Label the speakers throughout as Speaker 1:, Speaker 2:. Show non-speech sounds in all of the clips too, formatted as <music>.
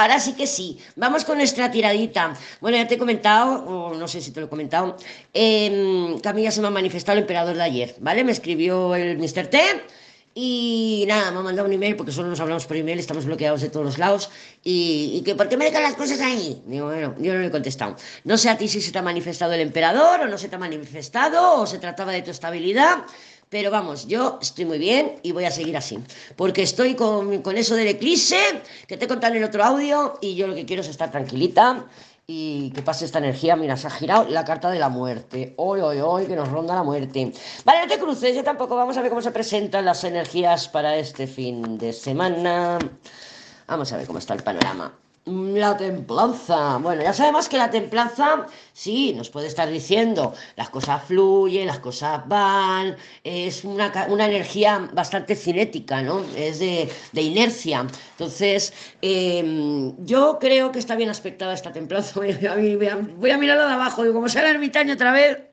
Speaker 1: Ahora sí que sí, vamos con nuestra tiradita. Bueno, ya te he comentado, o no sé si te lo he comentado, eh, que a mí se me ha manifestado el emperador de ayer, ¿vale? Me escribió el Mr. T y nada, me ha mandado un email porque solo nos hablamos por email, estamos bloqueados de todos los lados. Y, y que, ¿por qué me dejan las cosas ahí? Digo, bueno, yo no le he contestado. No sé a ti si se te ha manifestado el emperador o no se te ha manifestado o se trataba de tu estabilidad. Pero vamos, yo estoy muy bien y voy a seguir así. Porque estoy con, con eso del eclipse, que te he contado en el otro audio, y yo lo que quiero es estar tranquilita y que pase esta energía. Mira, se ha girado la carta de la muerte. Hoy, hoy, hoy, que nos ronda la muerte. Vale, no te cruces, yo tampoco. Vamos a ver cómo se presentan las energías para este fin de semana. Vamos a ver cómo está el panorama. La templanza. Bueno, ya sabemos que la templanza, sí, nos puede estar diciendo, las cosas fluyen, las cosas van, es una, una energía bastante cinética, ¿no? Es de, de inercia. Entonces, eh, yo creo que está bien aspectada esta templanza. <laughs> Voy a, voy a, voy a mirarla de abajo, digo, como sea el ermitaño otra vez.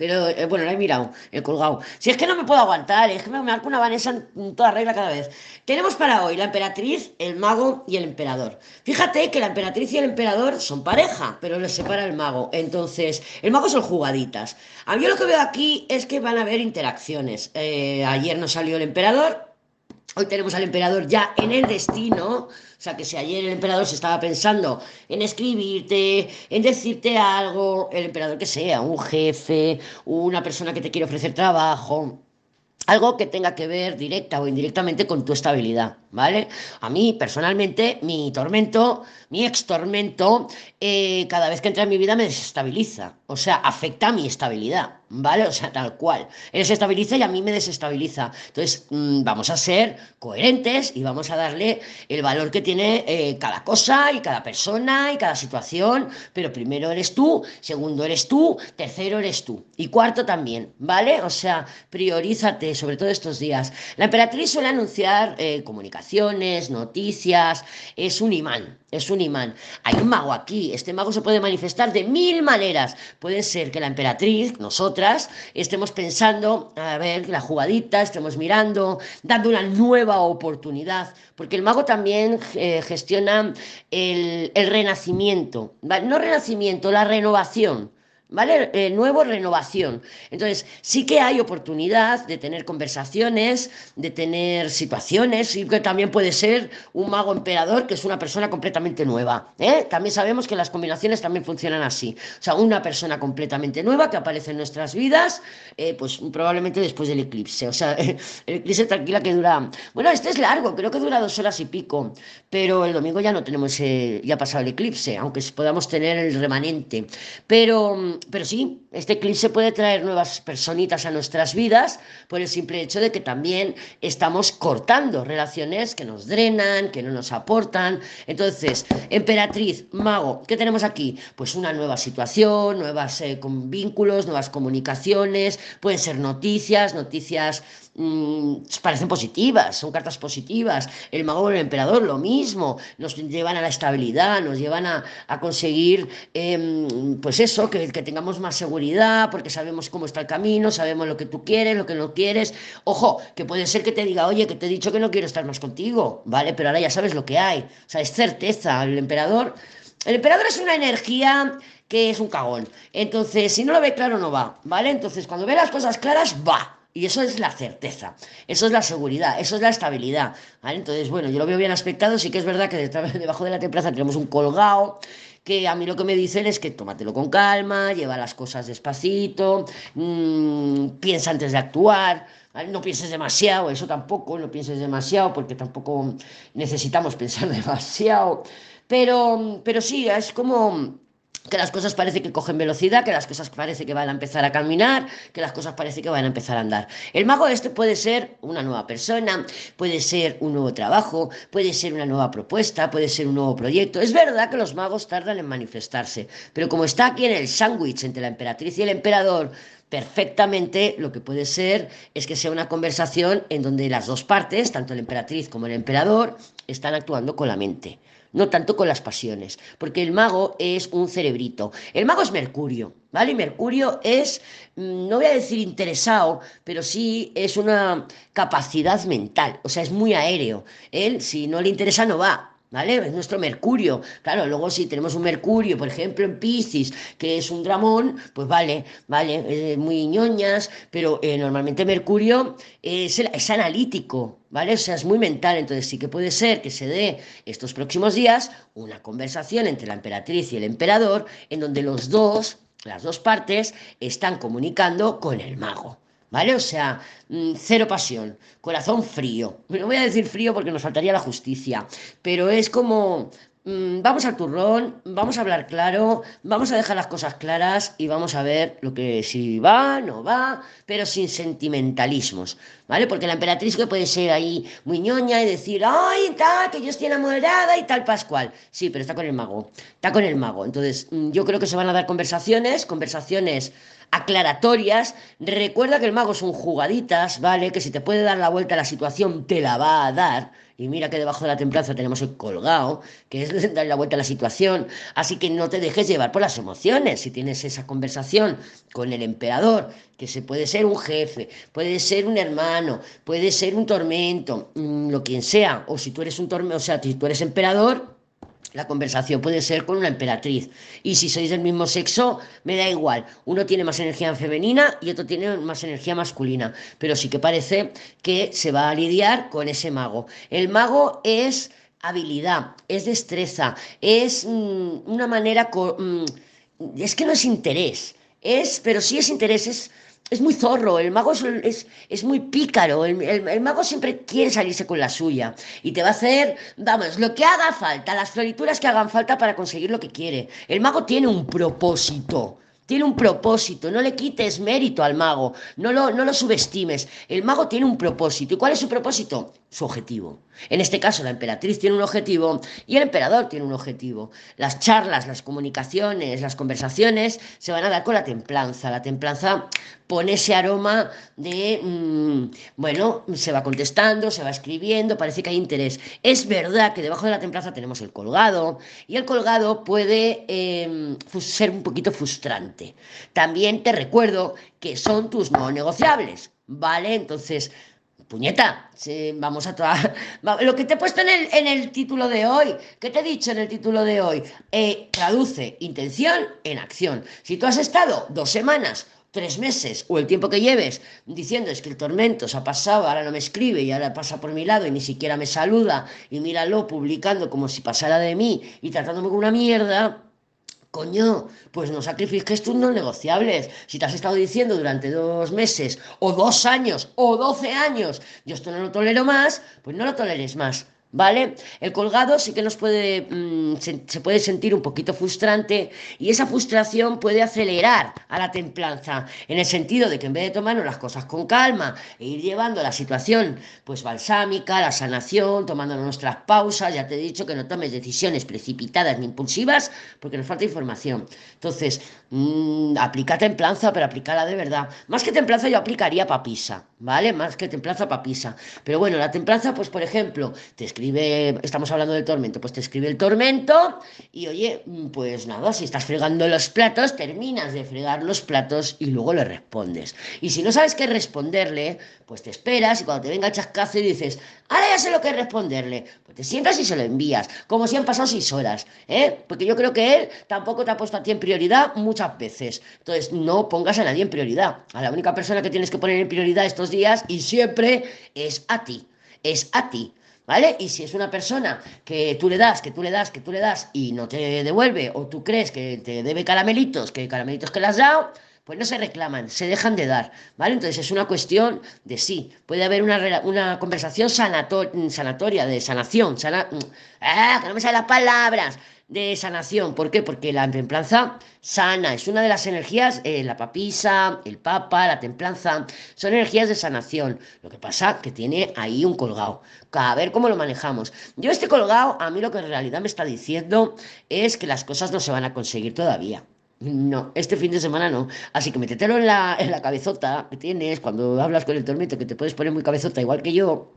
Speaker 1: Pero eh, bueno, la he mirado, he colgado. Si es que no me puedo aguantar, es que me marco una Vanessa en toda regla cada vez. Tenemos para hoy la emperatriz, el mago y el emperador. Fíjate que la emperatriz y el emperador son pareja, pero les separa el mago. Entonces, el mago son jugaditas. A mí lo que veo aquí es que van a haber interacciones. Eh, ayer nos salió el emperador, Hoy tenemos al emperador ya en el destino, o sea que si ayer el emperador se estaba pensando en escribirte, en decirte algo, el emperador que sea, un jefe, una persona que te quiere ofrecer trabajo, algo que tenga que ver directa o indirectamente con tu estabilidad, ¿vale? A mí, personalmente, mi tormento, mi ex tormento, eh, cada vez que entra en mi vida me desestabiliza, o sea, afecta a mi estabilidad, ¿vale? O sea, tal cual. Él se estabiliza y a mí me desestabiliza. Entonces, mmm, vamos a ser coherentes y vamos a darle el valor que tiene eh, cada cosa y cada persona y cada situación, pero primero eres tú, segundo eres tú, tercero eres tú y cuarto también, ¿vale? O sea, priorízate sobre todo estos días. La emperatriz suele anunciar eh, noticias, es un imán, es un imán. Hay un mago aquí, este mago se puede manifestar de mil maneras. Puede ser que la emperatriz, nosotras, estemos pensando, a ver, la jugadita, estemos mirando, dando una nueva oportunidad, porque el mago también eh, gestiona el, el renacimiento, no renacimiento, la renovación. ¿Vale? Eh, nuevo, renovación. Entonces, sí que hay oportunidad de tener conversaciones, de tener situaciones, y que también puede ser un mago emperador, que es una persona completamente nueva. ¿eh? También sabemos que las combinaciones también funcionan así. O sea, una persona completamente nueva que aparece en nuestras vidas, eh, pues probablemente después del eclipse. O sea, <laughs> el eclipse tranquila que dura... Bueno, este es largo, creo que dura dos horas y pico, pero el domingo ya no tenemos, ya ha pasado el eclipse, aunque podamos tener el remanente. Pero pero sí, este eclipse puede traer nuevas personitas a nuestras vidas por el simple hecho de que también estamos cortando relaciones que nos drenan, que no nos aportan. Entonces, emperatriz, mago, ¿qué tenemos aquí? Pues una nueva situación, nuevas eh, con vínculos, nuevas comunicaciones, pueden ser noticias, noticias mmm, parecen positivas, son cartas positivas. El mago y el emperador, lo mismo, nos llevan a la estabilidad, nos llevan a, a conseguir, eh, pues eso, que, que tengamos más seguridad, porque sabemos cómo está el camino, sabemos lo que tú quieres, lo que no quieres. Ojo, que puede ser que te diga, oye, que te he dicho que no quiero estar más contigo, ¿vale? Pero ahora ya sabes lo que hay. O sea, es certeza. El emperador. El emperador es una energía que es un cagón. Entonces, si no lo ve claro, no va, ¿vale? Entonces, cuando ve las cosas claras, va. Y eso es la certeza, eso es la seguridad, eso es la estabilidad. ¿vale? Entonces, bueno, yo lo veo bien aspectado, sí que es verdad que debajo de la templaza tenemos un colgado, que a mí lo que me dicen es que tómatelo con calma, lleva las cosas despacito, mmm, piensa antes de actuar, no pienses demasiado, eso tampoco, no pienses demasiado, porque tampoco necesitamos pensar <laughs> demasiado, pero, pero sí, es como que las cosas parece que cogen velocidad, que las cosas parece que van a empezar a caminar, que las cosas parece que van a empezar a andar. El mago este puede ser una nueva persona, puede ser un nuevo trabajo, puede ser una nueva propuesta, puede ser un nuevo proyecto. Es verdad que los magos tardan en manifestarse, pero como está aquí en el sándwich entre la emperatriz y el emperador, perfectamente lo que puede ser es que sea una conversación en donde las dos partes, tanto la emperatriz como el emperador, están actuando con la mente no tanto con las pasiones, porque el mago es un cerebrito. El mago es Mercurio, ¿vale? Y Mercurio es, mm, no voy a decir interesado, pero sí es una capacidad mental, o sea, es muy aéreo. Él, si no le interesa, no va. ¿Vale? Es nuestro Mercurio. Claro, luego si tenemos un Mercurio, por ejemplo, en Piscis, que es un dramón, pues vale, vale, eh, muy ñoñas, pero eh, normalmente Mercurio es, es, analítico, ¿vale? O sea, es muy mental, entonces sí que puede ser que se dé estos próximos días una conversación entre la emperatriz y el emperador, en donde los dos, las dos partes, están comunicando con el mago. ¿Vale? O sea, mm, cero pasión, corazón frío. No voy a decir frío porque nos faltaría la justicia, pero es como, mm, vamos al turrón, vamos a hablar claro, vamos a dejar las cosas claras y vamos a ver lo que si va, no va, pero sin sentimentalismos, ¿vale? Porque la emperatriz que puede ser ahí muy ñoña y decir, ay, tal, que yo estoy enamorada y tal, Pascual. Sí, pero está con el mago, está con el mago. Entonces, mm, yo creo que se van a dar conversaciones, conversaciones aclaratorias. Recuerda que el mago son jugaditas, ¿vale? Que si te puede dar la vuelta a la situación, te la va a dar. Y mira que debajo de la templanza tenemos el colgado, que es <laughs> dar la vuelta a la situación. Así que no te dejes llevar por las emociones. Si tienes esa conversación con el emperador, que se puede ser un jefe, puede ser un hermano, puede ser un tormento, mm, lo quien sea. O si tú eres un tormento, o sea, si tú eres emperador, la conversación puede ser con una emperatriz. Y si sois del mismo sexo, me da igual. Uno tiene más energía femenina y otro tiene más energía masculina. Pero sí que parece que se va a lidiar con ese mago. El mago es habilidad, es destreza, es mm, una manera... Mm, es que no es interés. Es, pero sí es interés, es es muy zorro, el mago es, es, muy pícaro, el, el, mago siempre quiere salirse con la suya y te va a hacer, vamos, lo que haga falta, las florituras que hagan falta para conseguir lo que quiere. El mago tiene un propósito tiene un propósito, no le quites mérito al mago, no lo, no lo subestimes. El mago tiene un propósito. ¿Y cuál es su propósito? Su objetivo. En este caso, la emperatriz tiene un objetivo y el emperador tiene un objetivo. Las charlas, las comunicaciones, las conversaciones se van a dar con la templanza. La templanza pone ese aroma de, mm, bueno, se va contestando, se va escribiendo, parece que hay interés. Es verdad que debajo de la templanza tenemos el colgado y el colgado puede em, ser un poquito frustrante. También te recuerdo que son tus no negociables, ¿vale? Entonces, puñeta, vamos a tocar. <laughs> Lo que te he puesto en el, en el, título de hoy, ¿qué te he dicho en el título de hoy? Eh, traduce intención en acción. Si tú has estado dos semanas tres meses o el tiempo que lleves diciendo es que el tormento se ha pasado, ahora no me escribe y ahora pasa por mi lado y ni siquiera me saluda y míralo publicando como si pasara de mí y tratándome como una mierda, coño, pues no sacrifiques tus no negociables. Si te has estado diciendo durante dos meses o dos años o doce años, yo esto no lo tolero más, pues no lo toleres más. ¿Vale? El colgado sí que nos puede, mm, se, puede sentir un poquito frustrante y esa frustración puede acelerar a la templanza, en el sentido de que en vez de tomarnos las cosas con calma e ir llevando la situación pues balsámica, la sanación, tomando nuestras pausas, ya te he dicho que no tomes decisiones precipitadas ni impulsivas porque nos falta información. Entonces, mmm, aplica templanza, pero aplícala de verdad. Más que templanza yo aplicaría papisa, ¿vale? Más que templanza papisa. Pero bueno, la templanza, pues por ejemplo, te estamos hablando del tormento, pues te escribe el tormento y oye, pues nada, si estás fregando los platos, terminas de fregar los platos y luego le respondes. Y si no sabes qué responderle, pues te esperas y cuando te venga el chascazo y dices, ahora ya sé lo que responderle, pues te sientas y se lo envías, como si han pasado seis horas, ¿eh? Porque yo creo que él tampoco te ha puesto a ti en prioridad muchas veces. Entonces, no pongas a nadie en prioridad. A la única persona que tienes que poner en prioridad estos días y siempre es a ti. Es a ti. ¿Vale? Y si es una persona que tú le das, que tú le das, que tú le das y no te devuelve, o tú crees que te debe caramelitos, que caramelitos que le has dado, pues no se reclaman, se dejan de dar, ¿vale? Entonces es una cuestión de sí. Puede haber una, una conversación sanatoria, de sanación, sana, ¡ah! Que no me salen las palabras de sanación. ¿Por qué? Porque la templanza sana, es una de las energías, eh, la papisa, el papa, la templanza, son energías de sanación. Lo que pasa que tiene ahí un colgado. A ver cómo lo manejamos. Yo este colgado, a mí lo que en realidad me está diciendo es que las cosas no se van a conseguir todavía. No, este fin de semana no. Así que métetelo en la, en la cabezota que tienes cuando hablas con el tormento, que te puedes poner muy cabezota igual que yo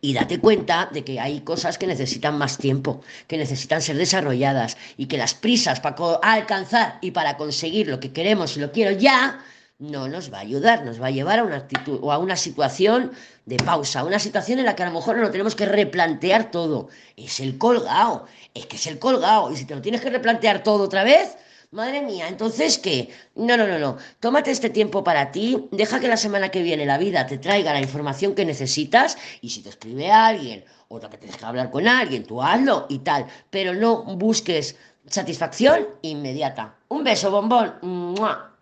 Speaker 1: y date cuenta de que hay cosas que necesitan más tiempo, que necesitan ser desarrolladas y que las prisas para alcanzar y para conseguir lo que queremos y lo quiero ya, no nos va a ayudar, nos va a llevar a una actitud o a una situación de pausa, una situación en la que a lo mejor no lo tenemos que replantear todo. Es el colgado, es que es el colgado. Y si te lo tienes que replantear todo otra vez, madre mía, entonces ¿qué? No, no, no, no. Tómate este tiempo para ti, deja que la semana que viene la vida te traiga la información que necesitas y si te escribe alguien o te apetece hablar con alguien, tú hazlo y tal, pero no busques satisfacción inmediata. Un beso, bombón.